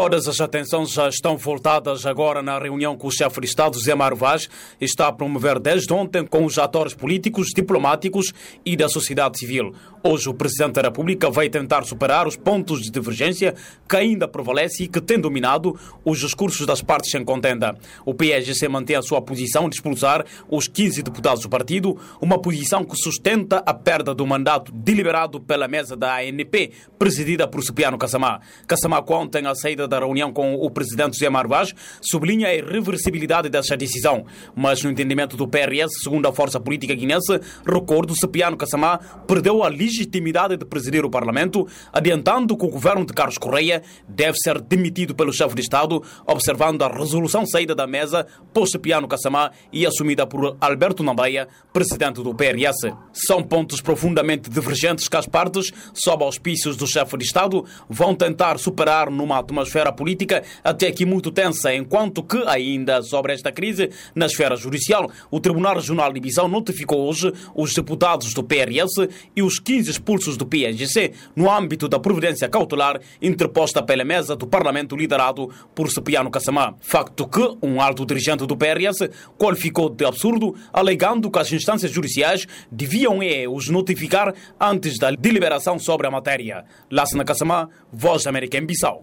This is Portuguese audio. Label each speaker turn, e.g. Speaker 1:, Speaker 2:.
Speaker 1: Todas as atenções já estão voltadas agora na reunião com o chefe de Estado, Zé Mário Vaz, está a promover desde ontem com os atores políticos, diplomáticos e da sociedade civil. Hoje o Presidente da República vai tentar superar os pontos de divergência que ainda prevalecem e que têm dominado os discursos das partes em contenda. O PSGC mantém a sua posição de expulsar os 15 deputados do partido, uma posição que sustenta a perda do mandato deliberado pela mesa da ANP, presidida por Cipriano Cassamá. Conta a saída da reunião com o presidente José Marvaz, sublinha a irreversibilidade dessa decisão. Mas no entendimento do PRS, segundo a força política guinense, recordo, Cipriano Cassamá perdeu a legitimidade de presidir o Parlamento, adiantando que o governo de Carlos Correia deve ser demitido pelo chefe de Estado, observando a resolução saída da mesa por Cipriano Cassamá e assumida por Alberto Nambaia, presidente do PRS. São pontos profundamente divergentes que as partes, sob auspícios do chefe de Estado, vão tentar superar numa atmosfera política até aqui muito tensa, enquanto que ainda sobre esta crise na esfera judicial, o Tribunal Regional de Visão notificou hoje os deputados do PRS e os 15 expulsos do PSGC no âmbito da providência cautelar interposta pela mesa do Parlamento liderado por Cipriano Cassamá. Facto que um alto dirigente do PRS qualificou de absurdo, alegando que as instâncias judiciais deviam é, os notificar antes da deliberação sobre a matéria. Lassana Cassamá, Voz da América em Bissau.